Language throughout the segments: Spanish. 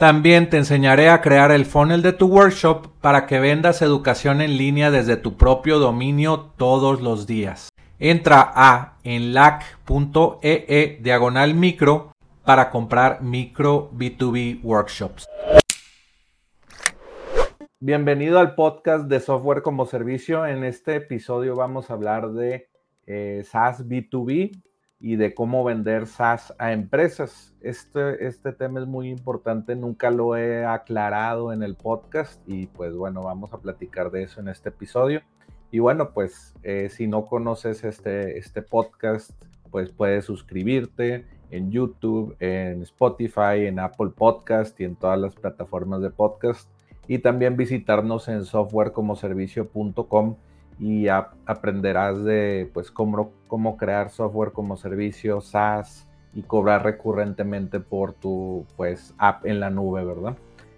También te enseñaré a crear el funnel de tu workshop para que vendas educación en línea desde tu propio dominio todos los días. Entra a enlac.ee e diagonal micro para comprar micro B2B workshops. Bienvenido al podcast de software como servicio. En este episodio vamos a hablar de eh, SaaS B2B y de cómo vender SaaS a empresas. Este, este tema es muy importante, nunca lo he aclarado en el podcast y pues bueno, vamos a platicar de eso en este episodio. Y bueno, pues eh, si no conoces este, este podcast, pues puedes suscribirte en YouTube, en Spotify, en Apple Podcast y en todas las plataformas de podcast. Y también visitarnos en softwarecomoservicio.com y aprenderás de pues cómo, cómo crear software como servicio SaaS y cobrar recurrentemente por tu pues app en la nube, ¿verdad?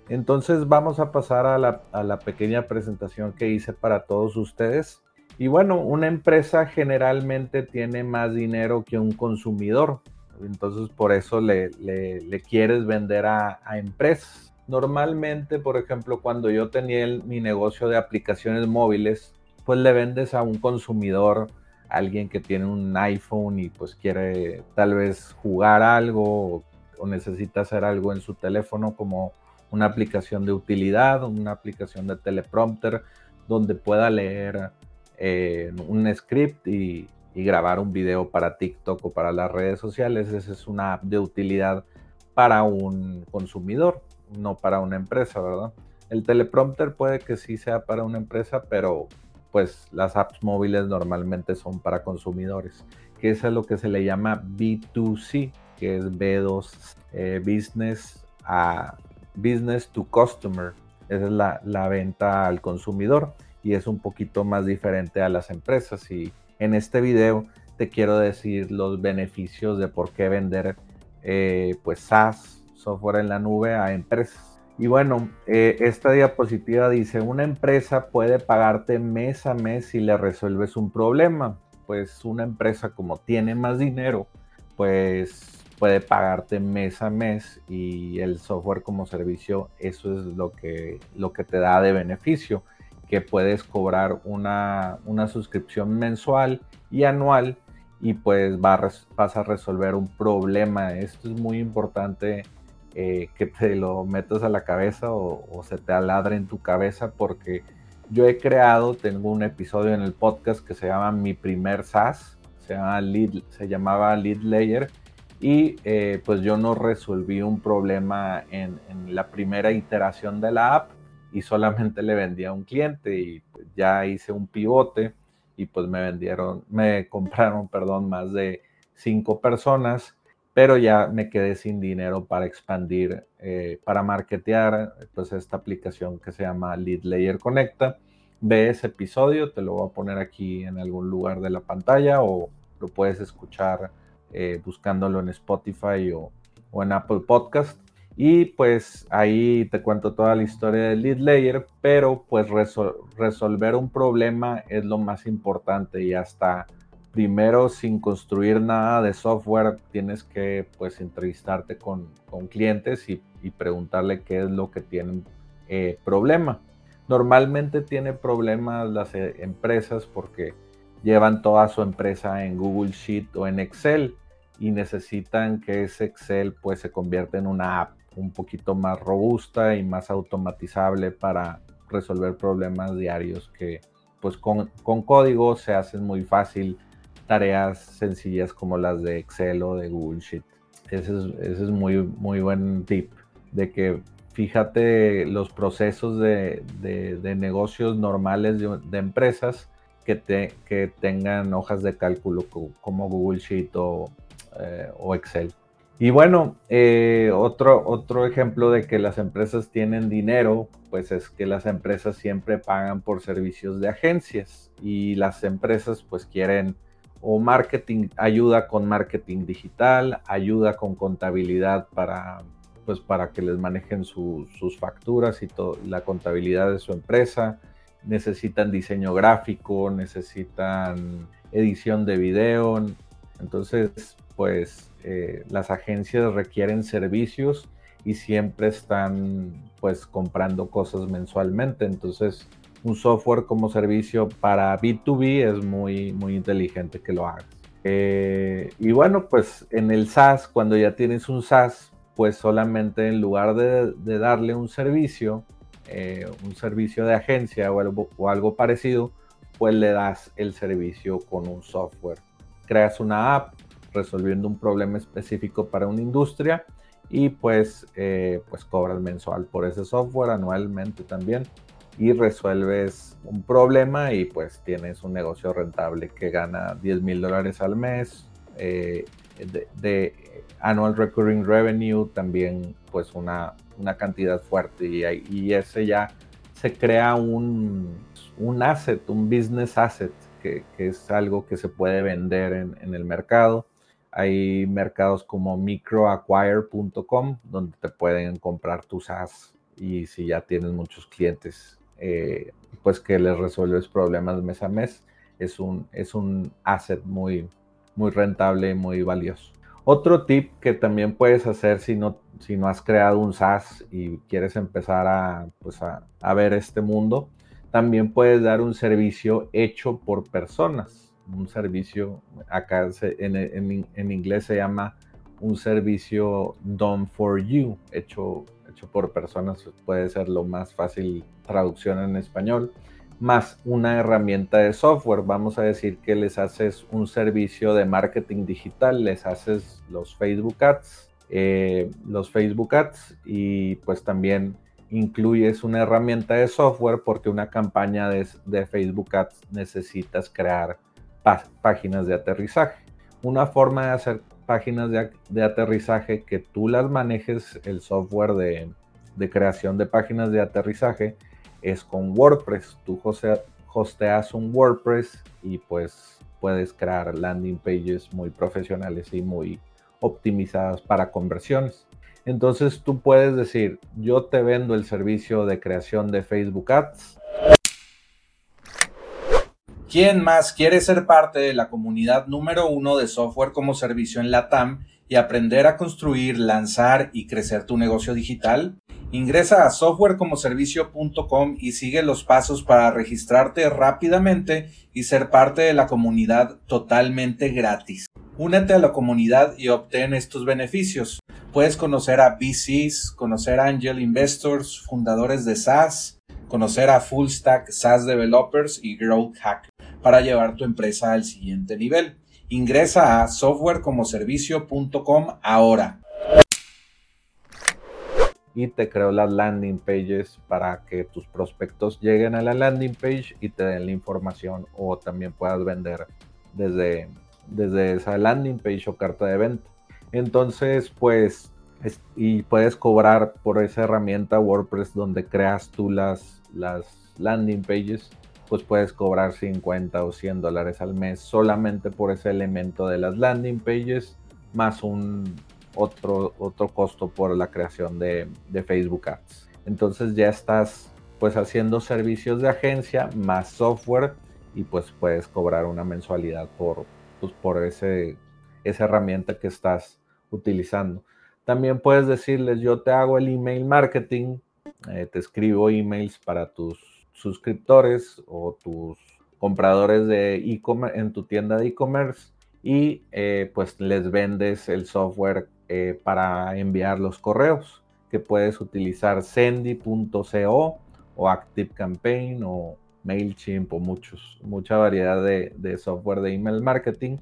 Entonces vamos a pasar a la, a la pequeña presentación que hice para todos ustedes. Y bueno, una empresa generalmente tiene más dinero que un consumidor. Entonces por eso le, le, quieres vender a, a, empresas. Normalmente, por ejemplo, cuando yo tenía mi negocio de aplicaciones móviles, pues le vendes a un consumidor, alguien que tiene un iPhone y pues quiere tal vez jugar algo o, necesita hacer algo en su teléfono como una aplicación de utilidad, una aplicación de teleprompter donde pueda leer eh, un script y, y, grabar un video para TikTok o para las redes sociales. Esa es una app de utilidad para un consumidor, no para una empresa, ¿verdad? El teleprompter puede que sí sea para una empresa, pero pues las apps móviles normalmente son para consumidores, que es lo que se le llama B2C, que es B2 eh, Business a Business to Customer. Esa es la, venta al consumidor y es un poquito más diferente a las empresas. Y en este video te quiero decir los beneficios de por qué vender eh, pues SaaS, software en la nube, a empresas. Y bueno, eh, esta diapositiva dice, una empresa puede pagarte mes a mes si le resuelves un problema. Pues una empresa como tiene más dinero, pues puede pagarte mes a mes y el software como servicio, eso es lo que, lo que te da de beneficio, que puedes cobrar una, una suscripción mensual y anual y pues vas a resolver un problema. Esto es muy importante eh, que te lo metas a la cabeza o, se te aladre en tu cabeza porque yo he creado, tengo un episodio en el podcast que se llama Mi primer SaaS, se, llama se llamaba Lead Layer y eh, pues yo no resolví un problema en, la primera iteración de la app y solamente le vendía a un cliente y ya hice un pivote y pues me vendieron, me compraron, perdón, más de cinco personas pero ya me quedé sin dinero para expandir, eh, para marketear pues esta aplicación que se llama Lead Layer Conecta. Ve ese episodio, te lo voy a poner aquí en algún lugar de la pantalla o lo puedes escuchar eh, buscándolo en Spotify o, o, en Apple Podcast. Y pues ahí te cuento toda la historia de Lead Layer, pero pues resolver un problema es lo más importante y hasta primero sin construir nada de software tienes que pues entrevistarte con, con clientes y, y, preguntarle qué es lo que tienen eh, problema. Normalmente tiene problemas las eh, empresas porque llevan toda su empresa en Google Sheet o en Excel y necesitan que ese Excel pues se convierta en una app un poquito más robusta y más automatizable para resolver problemas diarios que pues con, con código se hacen muy fácil tareas sencillas como las de Excel o de Google Sheet. Ese es, muy, muy buen tip de que fíjate los procesos de, de, negocios normales de, empresas que, te, que tengan hojas de cálculo como Google Sheet o, eh, Excel. Y bueno, eh, otro, otro ejemplo de que las empresas tienen dinero, pues es que las empresas siempre pagan por servicios de agencias y las empresas pues quieren o marketing, ayuda con marketing digital, ayuda con contabilidad para, pues para que les manejen sus facturas y la contabilidad de su empresa, necesitan diseño gráfico, necesitan edición de video, entonces pues eh, las agencias requieren servicios y siempre están pues comprando cosas mensualmente. Entonces un software como servicio para B2B es muy, muy inteligente que lo hagas. Eh, y bueno, pues en el SaaS, cuando ya tienes un SaaS, pues solamente en lugar de, darle un servicio, eh, un servicio de agencia o algo, parecido, pues le das el servicio con un software. Creas una app resolviendo un problema específico para una industria y pues, eh, pues cobras mensual por ese software, anualmente también, y resuelves un problema y pues tienes un negocio rentable que gana 10 mil dólares al mes, eh, de, annual recurring revenue también pues una, una cantidad fuerte. Y, y, ese ya se crea un, un asset, un business asset, que, es algo que se puede vender en, en el mercado. Hay mercados como microacquire.com donde te pueden comprar tus SaaS y si ya tienes muchos clientes, eh, pues que les resuelves problemas mes a mes, es un, es un asset muy, muy rentable y muy valioso. Otro tip que también puedes hacer si no, si no has creado un SaaS y quieres empezar a, pues a, a ver este mundo, también puedes dar un servicio hecho por personas un servicio, acá en, inglés se llama un servicio done for you, hecho, por personas, puede ser lo más fácil traducción en español, más una herramienta de software. Vamos a decir que les haces un servicio de marketing digital, les haces los Facebook Ads, eh, los Facebook Ads y pues también incluyes una herramienta de software porque una campaña de, de Facebook Ads necesitas crear páginas de aterrizaje. Una forma de hacer páginas de, aterrizaje que tú las manejes el software de, creación de páginas de aterrizaje es con WordPress. Tú hosteas un WordPress y pues puedes crear landing pages muy profesionales y muy optimizadas para conversiones. Entonces tú puedes decir, yo te vendo el servicio de creación de Facebook Ads ¿Quién más quiere ser parte de la comunidad número uno de software como servicio en la TAM y aprender a construir, lanzar y crecer tu negocio digital? Ingresa a softwarecomoservicio.com y sigue los pasos para registrarte rápidamente y ser parte de la comunidad totalmente gratis. Únete a la comunidad y obtén estos beneficios. Puedes conocer a VCs, conocer a Angel Investors, fundadores de SaaS, conocer a Full Stack SaaS Developers y Growth Hack para llevar tu empresa al siguiente nivel. Ingresa a softwarecomoservicio.com ahora. Y te creo las landing pages para que tus prospectos lleguen a la landing page y te den la información o también puedas vender desde, desde esa landing page o carta de venta. Entonces, pues, y puedes cobrar por esa herramienta WordPress donde creas tú las, las landing pages pues puedes cobrar 50 o 100 dólares al mes solamente por ese elemento de las landing pages, más un otro, otro costo por la creación de, Facebook Ads. Entonces ya estás pues haciendo servicios de agencia más software y pues puedes cobrar una mensualidad por, pues, por ese, esa herramienta que estás utilizando. También puedes decirles, yo te hago el email marketing, eh, te escribo emails para tus suscriptores o tus compradores de e-commerce en tu tienda de e-commerce y eh, pues les vendes el software eh, para enviar los correos que puedes utilizar sendy.co o ActiveCampaign o MailChimp o muchos, mucha variedad de, de, software de email marketing,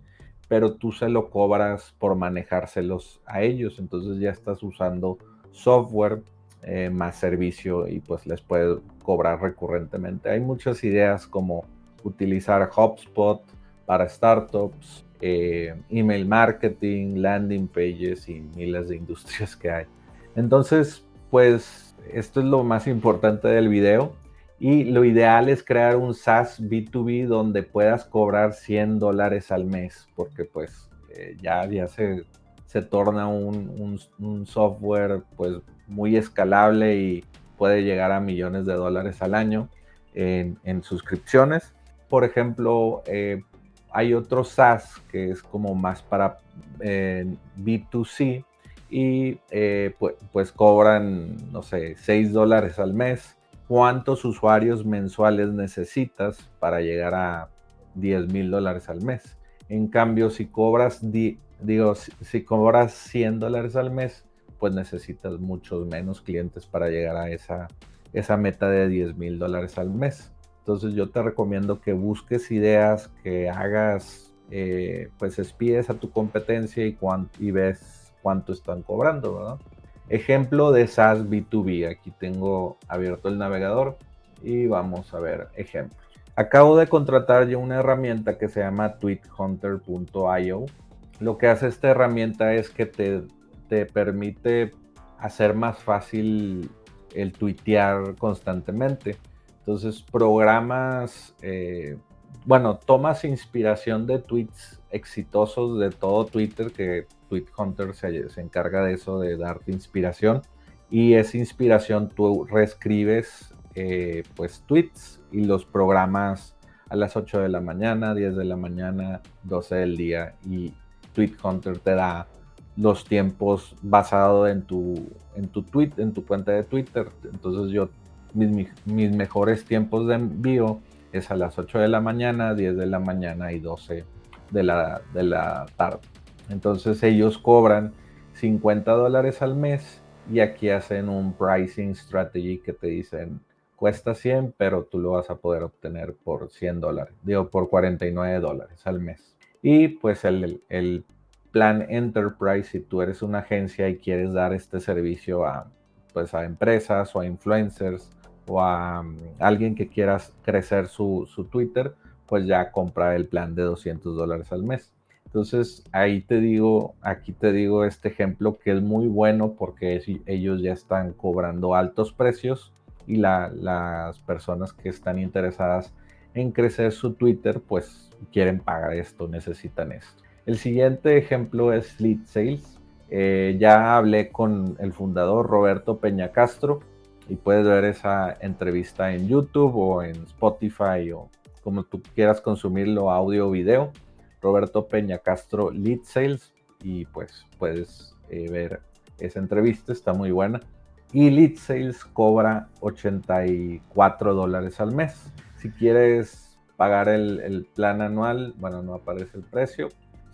pero tú se lo cobras por manejárselos a ellos, entonces ya estás usando software eh, más servicio y pues les puede cobrar recurrentemente. Hay muchas ideas como utilizar HubSpot para startups, eh, email marketing, landing pages y miles de industrias que hay. Entonces, pues esto es lo más importante del video. Y lo ideal es crear un SaaS B2B donde puedas cobrar 100 dólares al mes, porque pues eh, ya, ya se, se torna un, un, software pues muy escalable y puede llegar a millones de dólares al año en, suscripciones. Por ejemplo, eh, hay otro SaaS que es como más para eh, B2C y pues, pues, cobran, no sé, 6 dólares al mes cuántos usuarios mensuales necesitas para llegar a 10 mil dólares al mes. En cambio, si cobras, digo, si, cobras 100 dólares al mes, pues necesitas muchos menos clientes para llegar a esa, esa meta de 10 mil dólares al mes. Entonces yo te recomiendo que busques ideas, que hagas, eh, pues espíes a tu competencia y, y ves cuánto están cobrando, ¿verdad? Ejemplo de SaaS B2B. Aquí tengo abierto el navegador y vamos a ver ejemplos. Acabo de contratar yo una herramienta que se llama tweethunter.io. Lo que hace esta herramienta es que te, te permite hacer más fácil el tuitear constantemente. Entonces programas, eh, bueno, tomas inspiración de tweets exitosos de todo Twitter que Tweet Hunter se, encarga de eso, de darte inspiración. Y esa inspiración tú reescribes eh, pues tweets y los programas a las 8 de la mañana, 10 de la mañana, 12 del día. Y Tweet Hunter te da los tiempos basado en tu, en tu tweet, en tu cuenta de Twitter. Entonces yo, mis, mis mejores tiempos de envío es a las 8 de la mañana, 10 de la mañana y 12 de la, de la tarde. Entonces ellos cobran 50 dólares al mes y aquí hacen un pricing strategy que te dicen cuesta 100, pero tú lo vas a poder obtener por 100 dólares, digo por 49 dólares al mes. Y pues el, el plan Enterprise, si tú eres una agencia y quieres dar este servicio a, pues a empresas o a influencers o a um, alguien que quieras crecer su, su Twitter, pues ya compra el plan de 200 dólares al mes. Entonces ahí te digo, aquí te digo este ejemplo que es muy bueno porque ellos ya están cobrando altos precios y las personas que están interesadas en crecer su Twitter pues quieren pagar esto, necesitan esto. El siguiente ejemplo es Lead Sales. Eh, ya hablé con el fundador Roberto Peña Castro y puedes ver esa entrevista en YouTube o en Spotify o como tú quieras consumirlo, audio o video. Roberto Peña Castro Lead Sales y pues puedes eh, ver esa entrevista, está muy buena. Y Lead Sales cobra 84 dólares al mes. Si quieres pagar el, plan anual, bueno, no aparece el precio,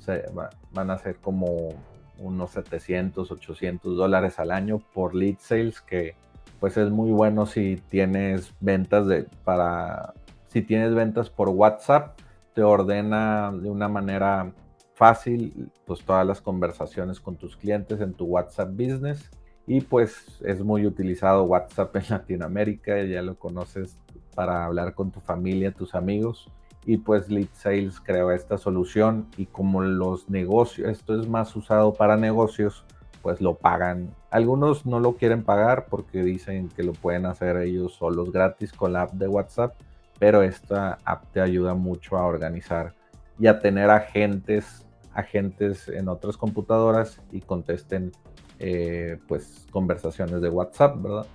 se, van a ser como unos 700, 800 dólares al año por Lead Sales, que pues es muy bueno si tienes ventas de, para, si tienes ventas por WhatsApp, te ordena de una manera fácil pues todas las conversaciones con tus clientes en tu WhatsApp Business. Y pues es muy utilizado WhatsApp en Latinoamérica, ya lo conoces para hablar con tu familia, tus amigos y pues Lead Sales creó esta solución y como los negocios, esto es más usado para negocios, pues lo pagan. Algunos no lo quieren pagar porque dicen que lo pueden hacer ellos solos gratis con la app de WhatsApp pero esta app te ayuda mucho a organizar y a tener agentes, agentes en otras computadoras y contesten eh, pues conversaciones de WhatsApp, ¿verdad?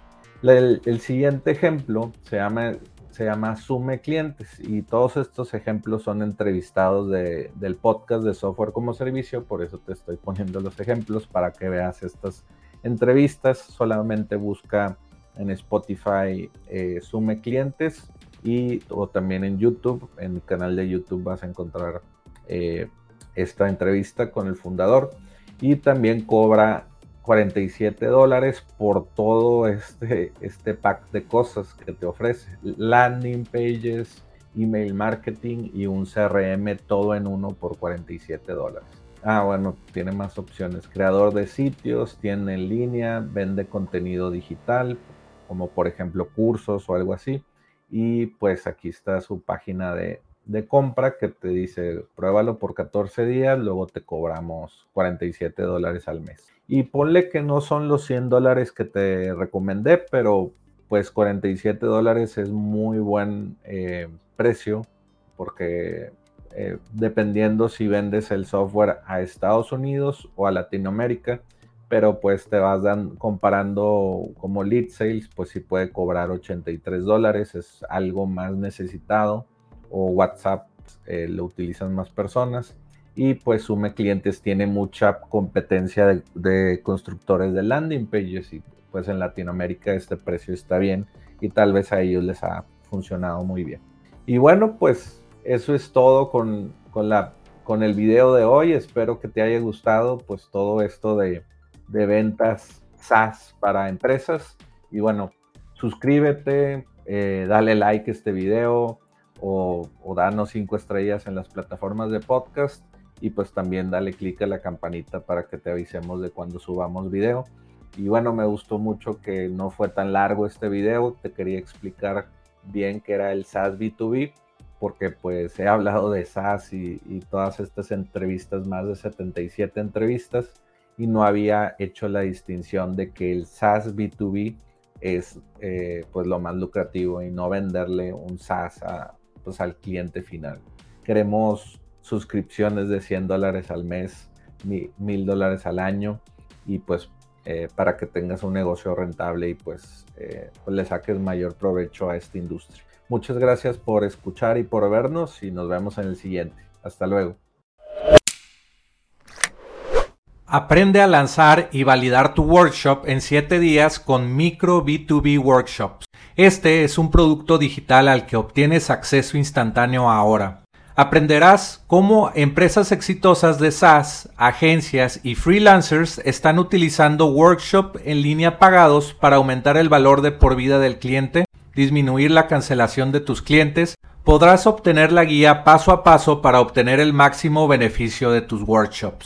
El, siguiente ejemplo se llama, se llama Sume Clientes y todos estos ejemplos son entrevistados del podcast de software como servicio, por eso te estoy poniendo los ejemplos para que veas estas entrevistas. Solamente busca en Spotify eh, Sume Clientes y o también en YouTube, en el canal de YouTube vas a encontrar eh, esta entrevista con el fundador y también cobra 47 dólares por todo este, este pack de cosas que te ofrece. Landing pages, email marketing y un CRM todo en uno por 47 dólares. Ah, bueno, tiene más opciones. Creador de sitios, tiene en línea, vende contenido digital, como por ejemplo cursos o algo así y pues aquí está su página de, de compra que te dice pruébalo por 14 días, luego te cobramos 47 dólares al mes. Y ponle que no son los 100 dólares que te recomendé, pero pues 47 dólares es muy buen eh, precio porque eh, dependiendo si vendes el software a Estados Unidos o a Latinoamérica, pero pues te vas comparando como lead sales, pues si puede cobrar 83 dólares, es algo más necesitado, o WhatsApp eh, lo utilizan más personas, y pues Sume Clientes tiene mucha competencia de, de, constructores de landing pages, y pues en Latinoamérica este precio está bien, y tal vez a ellos les ha funcionado muy bien. Y bueno, pues eso es todo con, la, con el video de hoy. Espero que te haya gustado pues todo esto de, ventas SaaS para empresas. Y bueno, suscríbete, eh, dale like a este video o, o danos cinco estrellas en las plataformas de podcast. Y pues también dale click a la campanita para que te avisemos de cuando subamos video. Y bueno, me gustó mucho que no fue tan largo este video. Te quería explicar bien qué era el SaaS B2B porque pues he hablado de SaaS y, todas estas entrevistas, más de 77 entrevistas, y no había hecho la distinción de que el SaaS B2B es eh, pues lo más lucrativo y no venderle un SaaS pues, al cliente final. Queremos suscripciones de 100 dólares al mes, 1000 dólares al año y pues eh, para que tengas un negocio rentable y pues, eh, pues le saques mayor provecho a esta industria. Muchas gracias por escuchar y por vernos y nos vemos en el siguiente. Hasta luego. Aprende a lanzar y validar tu workshop en 7 días con Micro B2B Workshops. Este es un producto digital al que obtienes acceso instantáneo ahora. Aprenderás cómo empresas exitosas de SaaS, agencias y freelancers están utilizando workshop en línea pagados para aumentar el valor de por vida del cliente disminuir la cancelación de tus clientes, podrás obtener la guía paso a paso para obtener el máximo beneficio de tus workshops.